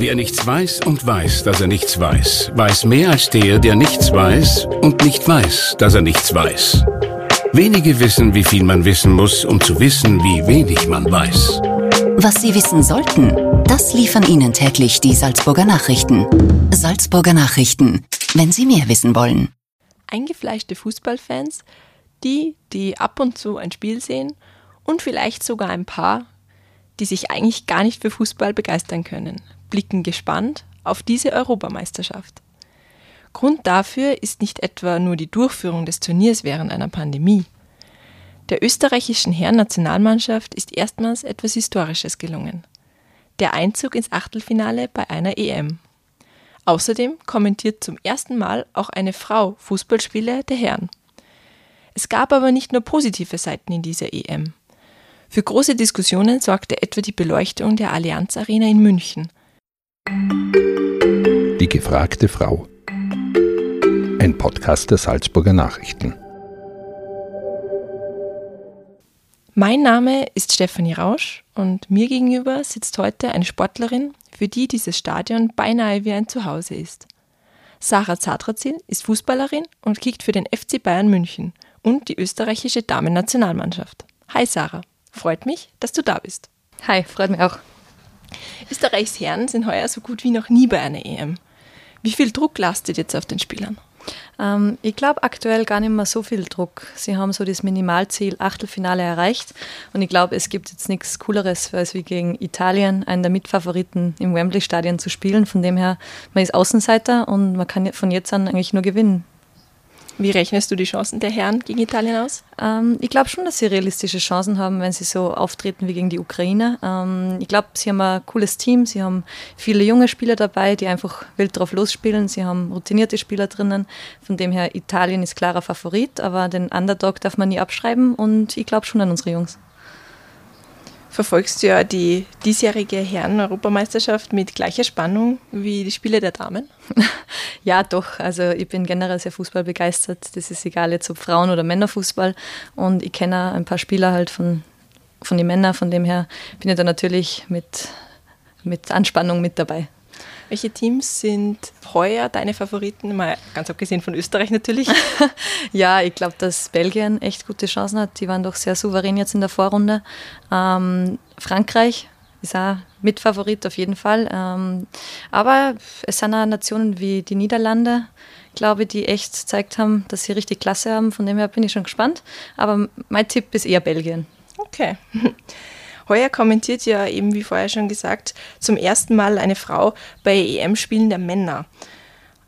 Wer nichts weiß und weiß, dass er nichts weiß, weiß mehr als der, der nichts weiß und nicht weiß, dass er nichts weiß. Wenige wissen, wie viel man wissen muss, um zu wissen, wie wenig man weiß. Was Sie wissen sollten, das liefern Ihnen täglich die Salzburger Nachrichten. Salzburger Nachrichten, wenn Sie mehr wissen wollen. Eingefleischte Fußballfans, die, die ab und zu ein Spiel sehen und vielleicht sogar ein paar, die sich eigentlich gar nicht für Fußball begeistern können, blicken gespannt auf diese Europameisterschaft. Grund dafür ist nicht etwa nur die Durchführung des Turniers während einer Pandemie. Der österreichischen Herren-Nationalmannschaft ist erstmals etwas Historisches gelungen. Der Einzug ins Achtelfinale bei einer EM. Außerdem kommentiert zum ersten Mal auch eine Frau Fußballspiele der Herren. Es gab aber nicht nur positive Seiten in dieser EM. Für große Diskussionen sorgte etwa die Beleuchtung der Allianz Arena in München. Die gefragte Frau. Ein Podcast der Salzburger Nachrichten. Mein Name ist Stefanie Rausch und mir gegenüber sitzt heute eine Sportlerin, für die dieses Stadion beinahe wie ein Zuhause ist. Sarah Zadrazil ist Fußballerin und kickt für den FC Bayern München und die österreichische Damen-Nationalmannschaft. Hi Sarah. Freut mich, dass du da bist. Hi, freut mich auch. Österreichs Herren sind heuer so gut wie noch nie bei einer EM. Wie viel Druck lastet jetzt auf den Spielern? Ähm, ich glaube aktuell gar nicht mehr so viel Druck. Sie haben so das Minimalziel Achtelfinale erreicht und ich glaube, es gibt jetzt nichts Cooleres, als wie gegen Italien, einen der Mitfavoriten im Wembley-Stadion zu spielen. Von dem her, man ist Außenseiter und man kann von jetzt an eigentlich nur gewinnen. Wie rechnest du die Chancen der Herren gegen Italien aus? Ähm, ich glaube schon, dass sie realistische Chancen haben, wenn sie so auftreten wie gegen die Ukraine. Ähm, ich glaube, sie haben ein cooles Team, sie haben viele junge Spieler dabei, die einfach wild drauf losspielen. Sie haben routinierte Spieler drinnen. Von dem her, Italien ist klarer Favorit, aber den Underdog darf man nie abschreiben und ich glaube schon an unsere Jungs verfolgst du ja die diesjährige Herren-Europameisterschaft mit gleicher Spannung wie die Spiele der Damen. Ja, doch. Also ich bin generell sehr fußballbegeistert. Das ist egal jetzt ob Frauen- oder Männerfußball. Und ich kenne ein paar Spieler halt von, von den Männern. Von dem her bin ich da natürlich mit, mit Anspannung mit dabei. Welche Teams sind heuer deine Favoriten? Mal ganz abgesehen von Österreich natürlich. ja, ich glaube, dass Belgien echt gute Chancen hat. Die waren doch sehr souverän jetzt in der Vorrunde. Ähm, Frankreich ist auch Mitfavorit auf jeden Fall. Ähm, aber es sind auch Nationen wie die Niederlande, glaube ich, die echt gezeigt haben, dass sie richtig Klasse haben. Von dem her bin ich schon gespannt. Aber mein Tipp ist eher Belgien. Okay. Heuer kommentiert ja eben, wie vorher schon gesagt, zum ersten Mal eine Frau bei EM-Spielen der Männer.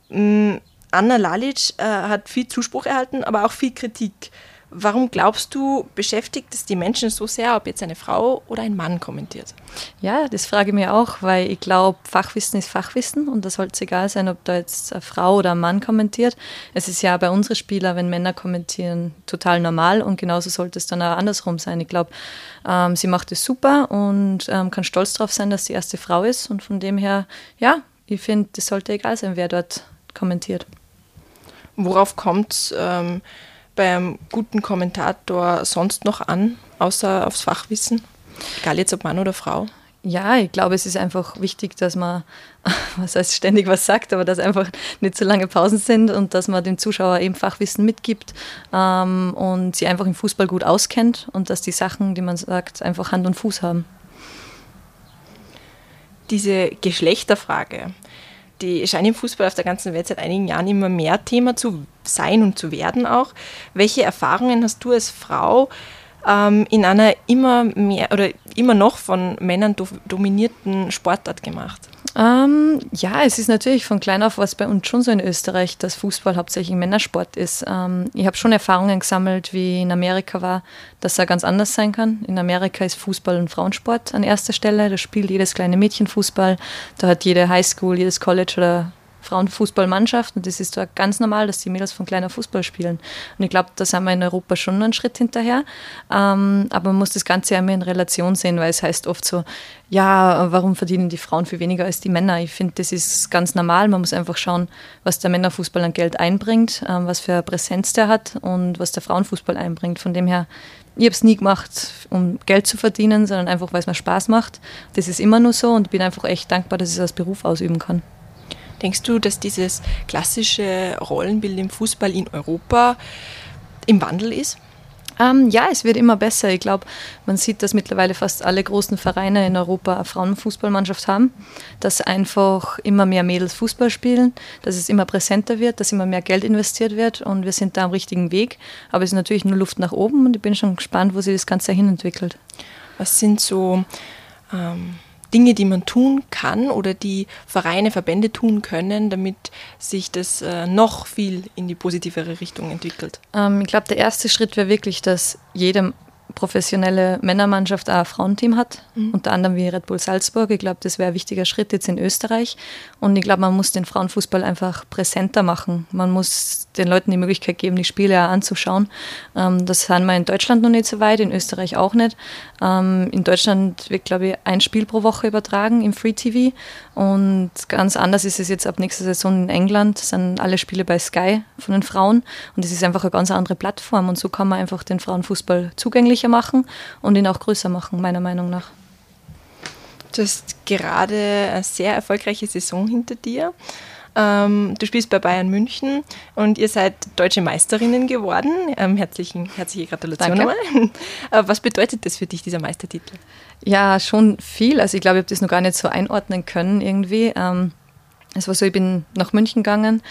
Mm, Anna Lalic äh, hat viel Zuspruch erhalten, aber auch viel Kritik. Warum glaubst du, beschäftigt es die Menschen so sehr, ob jetzt eine Frau oder ein Mann kommentiert? Ja, das frage ich mir auch, weil ich glaube, Fachwissen ist Fachwissen und da sollte es egal sein, ob da jetzt eine Frau oder ein Mann kommentiert. Es ist ja bei unseren Spielern, wenn Männer kommentieren, total normal und genauso sollte es dann auch andersrum sein. Ich glaube, ähm, sie macht es super und ähm, kann stolz darauf sein, dass sie erste Frau ist und von dem her, ja, ich finde, es sollte egal sein, wer dort kommentiert. Worauf kommt es? Ähm beim guten Kommentator sonst noch an, außer aufs Fachwissen? Egal jetzt ob Mann oder Frau. Ja, ich glaube, es ist einfach wichtig, dass man, was heißt ständig was sagt, aber dass einfach nicht so lange Pausen sind und dass man dem Zuschauer eben Fachwissen mitgibt ähm, und sie einfach im Fußball gut auskennt und dass die Sachen, die man sagt, einfach Hand und Fuß haben. Diese Geschlechterfrage, die scheint im Fußball auf der ganzen Welt seit einigen Jahren immer mehr Thema zu sein und zu werden auch. Welche Erfahrungen hast du als Frau ähm, in einer immer mehr oder immer noch von Männern do dominierten Sportart gemacht? Ähm, ja, es ist natürlich von klein auf was bei uns schon so in Österreich, dass Fußball hauptsächlich Männersport ist. Ähm, ich habe schon Erfahrungen gesammelt, wie in Amerika war, dass er ganz anders sein kann. In Amerika ist Fußball ein Frauensport an erster Stelle. Da spielt jedes kleine Mädchen Fußball. Da hat jede Highschool, jedes College oder Frauenfußballmannschaft und das ist da ganz normal, dass die Mädels von kleiner Fußball spielen. Und ich glaube, da sind wir in Europa schon einen Schritt hinterher. Ähm, aber man muss das Ganze ja immer in Relation sehen, weil es heißt oft so, ja, warum verdienen die Frauen viel weniger als die Männer? Ich finde, das ist ganz normal. Man muss einfach schauen, was der Männerfußball an Geld einbringt, ähm, was für Präsenz der hat und was der Frauenfußball einbringt. Von dem her ich habe es nie gemacht, um Geld zu verdienen, sondern einfach, weil es mir Spaß macht. Das ist immer nur so und ich bin einfach echt dankbar, dass ich es als Beruf ausüben kann. Denkst du, dass dieses klassische Rollenbild im Fußball in Europa im Wandel ist? Ähm, ja, es wird immer besser. Ich glaube, man sieht, dass mittlerweile fast alle großen Vereine in Europa eine Frauenfußballmannschaft haben, dass einfach immer mehr Mädels Fußball spielen, dass es immer präsenter wird, dass immer mehr Geld investiert wird und wir sind da am richtigen Weg. Aber es ist natürlich nur Luft nach oben und ich bin schon gespannt, wo sich das Ganze hin entwickelt. Was sind so ähm Dinge, die man tun kann oder die Vereine, Verbände tun können, damit sich das äh, noch viel in die positivere Richtung entwickelt? Ähm, ich glaube, der erste Schritt wäre wirklich, dass jedem professionelle Männermannschaft auch ein Frauenteam hat, mhm. unter anderem wie Red Bull Salzburg. Ich glaube, das wäre ein wichtiger Schritt jetzt in Österreich. Und ich glaube, man muss den Frauenfußball einfach präsenter machen. Man muss den Leuten die Möglichkeit geben, die Spiele auch anzuschauen. Ähm, das haben wir in Deutschland noch nicht so weit, in Österreich auch nicht. Ähm, in Deutschland wird, glaube ich, ein Spiel pro Woche übertragen im Free TV. Und ganz anders ist es jetzt ab nächster Saison in England. Das sind alle Spiele bei Sky von den Frauen. Und es ist einfach eine ganz andere Plattform. Und so kann man einfach den Frauenfußball zugänglicher machen und ihn auch größer machen, meiner Meinung nach. Du hast gerade eine sehr erfolgreiche Saison hinter dir. Ähm, du spielst bei Bayern München und ihr seid deutsche Meisterinnen geworden. Ähm, herzlichen, herzliche Gratulation Danke. nochmal. Äh, was bedeutet das für dich, dieser Meistertitel? Ja, schon viel. Also ich glaube, ich habe das noch gar nicht so einordnen können irgendwie. Ähm, es war so, ich bin nach München gegangen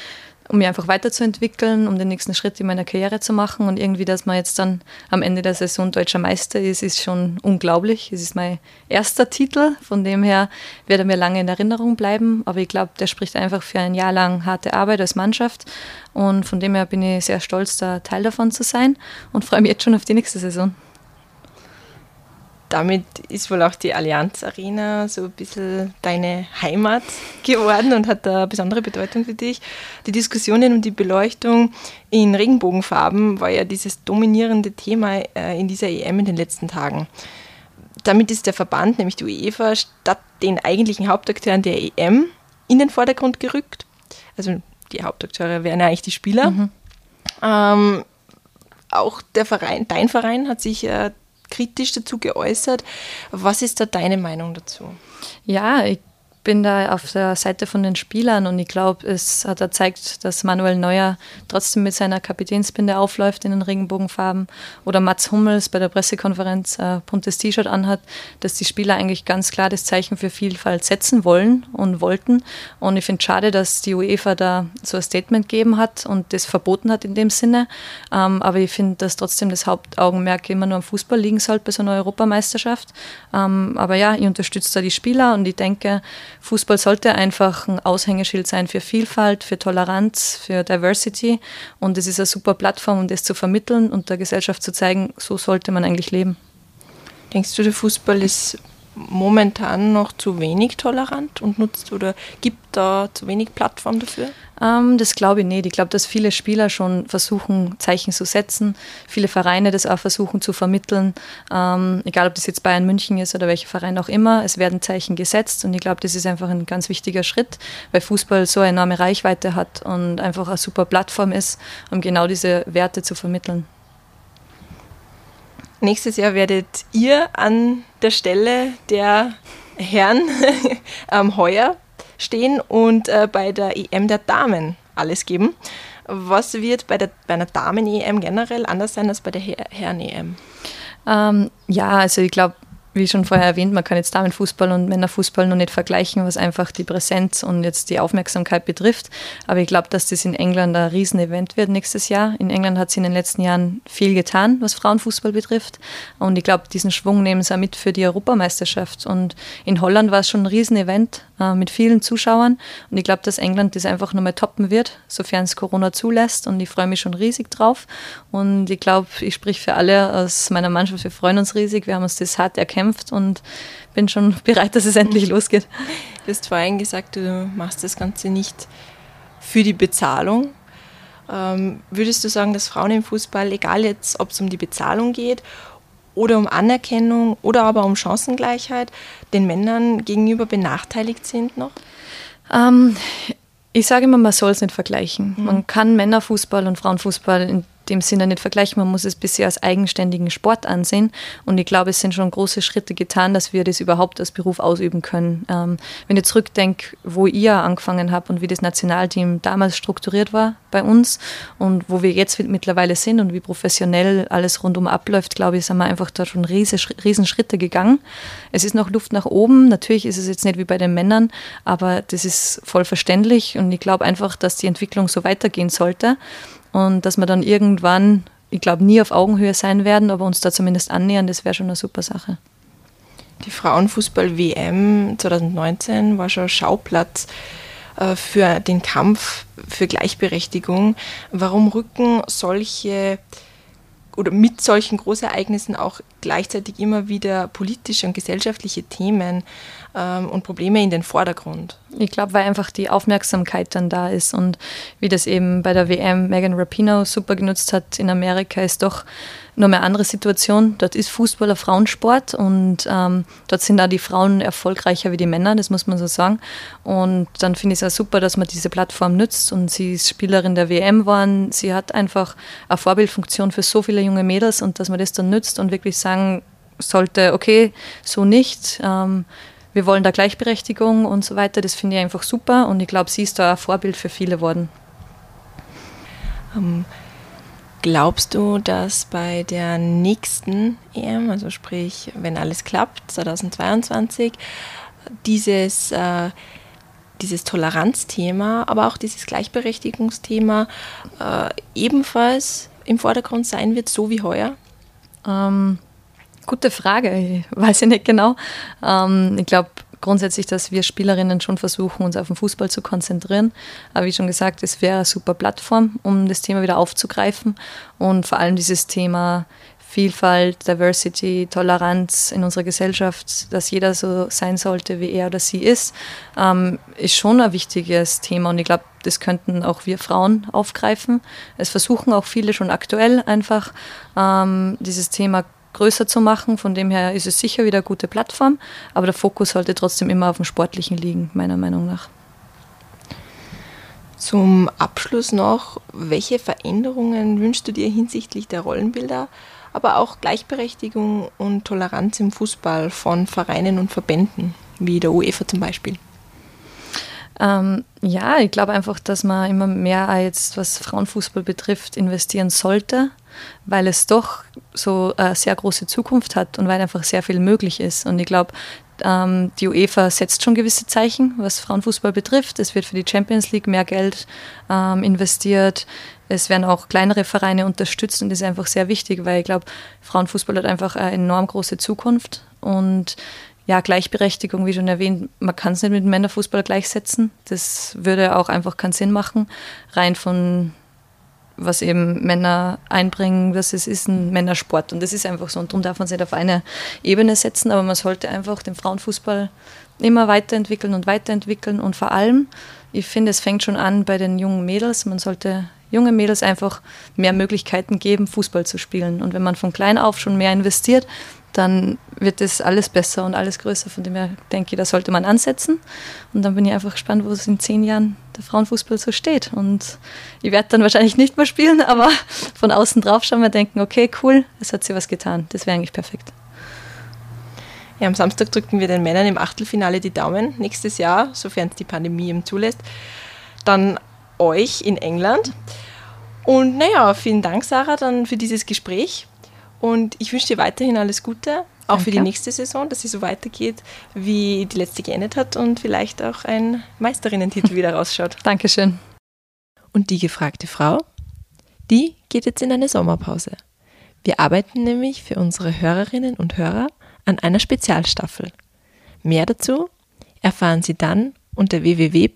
um mich einfach weiterzuentwickeln, um den nächsten Schritt in meiner Karriere zu machen. Und irgendwie, dass man jetzt dann am Ende der Saison deutscher Meister ist, ist schon unglaublich. Es ist mein erster Titel, von dem her wird er mir lange in Erinnerung bleiben. Aber ich glaube, der spricht einfach für ein Jahr lang harte Arbeit als Mannschaft. Und von dem her bin ich sehr stolz, da Teil davon zu sein und freue mich jetzt schon auf die nächste Saison damit ist wohl auch die Allianz Arena so ein bisschen deine Heimat geworden und hat da besondere Bedeutung für dich. Die Diskussionen um die Beleuchtung in Regenbogenfarben war ja dieses dominierende Thema äh, in dieser EM in den letzten Tagen. Damit ist der Verband, nämlich die UEFA, statt den eigentlichen Hauptakteuren der EM in den Vordergrund gerückt. Also die Hauptakteure wären ja eigentlich die Spieler. Mhm. Ähm, auch der Verein, dein Verein hat sich äh, kritisch dazu geäußert. Was ist da deine Meinung dazu? Ja, ich bin da auf der Seite von den Spielern und ich glaube, es hat gezeigt, dass Manuel Neuer trotzdem mit seiner Kapitänsbinde aufläuft in den Regenbogenfarben oder Mats Hummels bei der Pressekonferenz ein buntes T-Shirt anhat, dass die Spieler eigentlich ganz klar das Zeichen für Vielfalt setzen wollen und wollten. Und ich finde es schade, dass die UEFA da so ein Statement gegeben hat und das verboten hat in dem Sinne. Ähm, aber ich finde, dass trotzdem das Hauptaugenmerk immer nur am Fußball liegen sollte bei so einer Europameisterschaft. Ähm, aber ja, ich unterstütze da die Spieler und ich denke, Fußball sollte einfach ein Aushängeschild sein für Vielfalt, für Toleranz, für Diversity. Und es ist eine super Plattform, um das zu vermitteln und der Gesellschaft zu zeigen, so sollte man eigentlich leben. Denkst du, der Fußball ist momentan noch zu wenig tolerant und nutzt oder gibt da zu wenig Plattform dafür? Ähm, das glaube ich nicht. Ich glaube, dass viele Spieler schon versuchen, Zeichen zu setzen, viele Vereine das auch versuchen zu vermitteln. Ähm, egal, ob das jetzt Bayern München ist oder welcher Verein auch immer, es werden Zeichen gesetzt und ich glaube, das ist einfach ein ganz wichtiger Schritt, weil Fußball so enorme Reichweite hat und einfach eine super Plattform ist, um genau diese Werte zu vermitteln. Nächstes Jahr werdet ihr an der Stelle der Herren ähm, heuer stehen und äh, bei der EM der Damen alles geben. Was wird bei, der, bei einer Damen-EM generell anders sein als bei der Her Herren-EM? Ähm, ja, also ich glaube, wie schon vorher erwähnt, man kann jetzt Damenfußball und Männerfußball noch nicht vergleichen, was einfach die Präsenz und jetzt die Aufmerksamkeit betrifft. Aber ich glaube, dass das in England ein Riesenevent wird nächstes Jahr. In England hat sie in den letzten Jahren viel getan, was Frauenfußball betrifft. Und ich glaube, diesen Schwung nehmen sie auch mit für die Europameisterschaft. Und in Holland war es schon ein Riesenevent äh, mit vielen Zuschauern. Und ich glaube, dass England das einfach nochmal toppen wird, sofern es Corona zulässt. Und ich freue mich schon riesig drauf. Und ich glaube, ich sprich für alle aus meiner Mannschaft, wir freuen uns riesig. Wir haben uns das hart erkämpft und bin schon bereit, dass es endlich losgeht. Du hast vorhin gesagt, du machst das Ganze nicht für die Bezahlung. Ähm, würdest du sagen, dass Frauen im Fußball, egal jetzt, ob es um die Bezahlung geht oder um Anerkennung oder aber um Chancengleichheit, den Männern gegenüber benachteiligt sind noch? Ähm, ich sage immer, man soll es nicht vergleichen. Mhm. Man kann Männerfußball und Frauenfußball in dem Sinne nicht vergleichen. Man muss es bisher als eigenständigen Sport ansehen. Und ich glaube, es sind schon große Schritte getan, dass wir das überhaupt als Beruf ausüben können. Ähm, wenn ich zurückdenke, wo ihr angefangen habt und wie das Nationalteam damals strukturiert war bei uns und wo wir jetzt mittlerweile sind und wie professionell alles rundum abläuft, glaube ich, sind wir einfach da schon riesen Schritte gegangen. Es ist noch Luft nach oben. Natürlich ist es jetzt nicht wie bei den Männern, aber das ist voll verständlich und ich glaube einfach, dass die Entwicklung so weitergehen sollte und dass wir dann irgendwann, ich glaube, nie auf Augenhöhe sein werden, aber uns da zumindest annähern, das wäre schon eine super Sache. Die Frauenfußball-WM 2019 war schon Schauplatz äh, für den Kampf für Gleichberechtigung. Warum rücken solche oder mit solchen Großereignissen auch gleichzeitig immer wieder politische und gesellschaftliche Themen ähm, und Probleme in den Vordergrund. Ich glaube, weil einfach die Aufmerksamkeit dann da ist und wie das eben bei der WM Megan Rapinoe super genutzt hat in Amerika, ist doch nur eine andere Situation. Dort ist Fußball ein Frauensport und ähm, dort sind da die Frauen erfolgreicher wie die Männer, das muss man so sagen. Und dann finde ich es auch super, dass man diese Plattform nützt und sie ist Spielerin der WM waren. Sie hat einfach eine Vorbildfunktion für so viele junge Mädels und dass man das dann nützt und wirklich sagen sollte, okay, so nicht. Ähm, wir wollen da Gleichberechtigung und so weiter. Das finde ich einfach super und ich glaube, sie ist da ein Vorbild für viele worden. Ähm, glaubst du, dass bei der nächsten EM, also sprich, wenn alles klappt, 2022, dieses, äh, dieses Toleranzthema, aber auch dieses Gleichberechtigungsthema äh, ebenfalls im Vordergrund sein wird, so wie heuer? Ähm, Gute Frage, ich weiß ich nicht genau. Ähm, ich glaube grundsätzlich, dass wir Spielerinnen schon versuchen, uns auf den Fußball zu konzentrieren. Aber wie schon gesagt, es wäre eine super Plattform, um das Thema wieder aufzugreifen und vor allem dieses Thema Vielfalt, Diversity, Toleranz in unserer Gesellschaft, dass jeder so sein sollte, wie er oder sie ist, ähm, ist schon ein wichtiges Thema. Und ich glaube, das könnten auch wir Frauen aufgreifen. Es versuchen auch viele schon aktuell einfach, ähm, dieses Thema größer zu machen. Von dem her ist es sicher wieder eine gute Plattform, aber der Fokus sollte trotzdem immer auf dem Sportlichen liegen, meiner Meinung nach. Zum Abschluss noch, welche Veränderungen wünschst du dir hinsichtlich der Rollenbilder, aber auch Gleichberechtigung und Toleranz im Fußball von Vereinen und Verbänden, wie der UEFA zum Beispiel? Ähm, ja, ich glaube einfach, dass man immer mehr jetzt, was Frauenfußball betrifft, investieren sollte weil es doch so eine sehr große Zukunft hat und weil einfach sehr viel möglich ist. Und ich glaube, ähm, die UEFA setzt schon gewisse Zeichen, was Frauenfußball betrifft. Es wird für die Champions League mehr Geld ähm, investiert. Es werden auch kleinere Vereine unterstützt und das ist einfach sehr wichtig, weil ich glaube, Frauenfußball hat einfach eine enorm große Zukunft und ja, Gleichberechtigung, wie schon erwähnt, man kann es nicht mit Männerfußball gleichsetzen. Das würde auch einfach keinen Sinn machen, rein von was eben Männer einbringen, dass es ist ein Männersport. Und das ist einfach so. Und darum darf man es nicht auf eine Ebene setzen, aber man sollte einfach den Frauenfußball immer weiterentwickeln und weiterentwickeln. Und vor allem, ich finde, es fängt schon an bei den jungen Mädels, man sollte junge Mädels einfach mehr Möglichkeiten geben, Fußball zu spielen. Und wenn man von klein auf schon mehr investiert, dann wird das alles besser und alles größer. Von dem her denke ich, da sollte man ansetzen. Und dann bin ich einfach gespannt, wo es in zehn Jahren der Frauenfußball so steht. Und ich werde dann wahrscheinlich nicht mehr spielen, aber von außen drauf schauen wir denken, okay, cool, es hat sich was getan. Das wäre eigentlich perfekt. Ja, am Samstag drücken wir den Männern im Achtelfinale die Daumen. Nächstes Jahr, sofern es die Pandemie eben zulässt, dann euch in England. Und naja, vielen Dank, Sarah, dann für dieses Gespräch. Und ich wünsche dir weiterhin alles Gute, auch Danke. für die nächste Saison, dass sie so weitergeht, wie die letzte geendet hat und vielleicht auch ein Meisterinnentitel wieder rausschaut. Dankeschön. Und die gefragte Frau, die geht jetzt in eine Sommerpause. Wir arbeiten nämlich für unsere Hörerinnen und Hörer an einer Spezialstaffel. Mehr dazu erfahren Sie dann unter www.sn.at.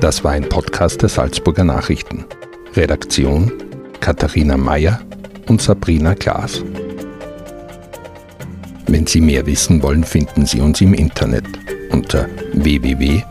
Das war ein Podcast der Salzburger Nachrichten. Redaktion Katharina Mayer und Sabrina Klaas. Wenn Sie mehr wissen wollen, finden Sie uns im Internet unter www.sn.at.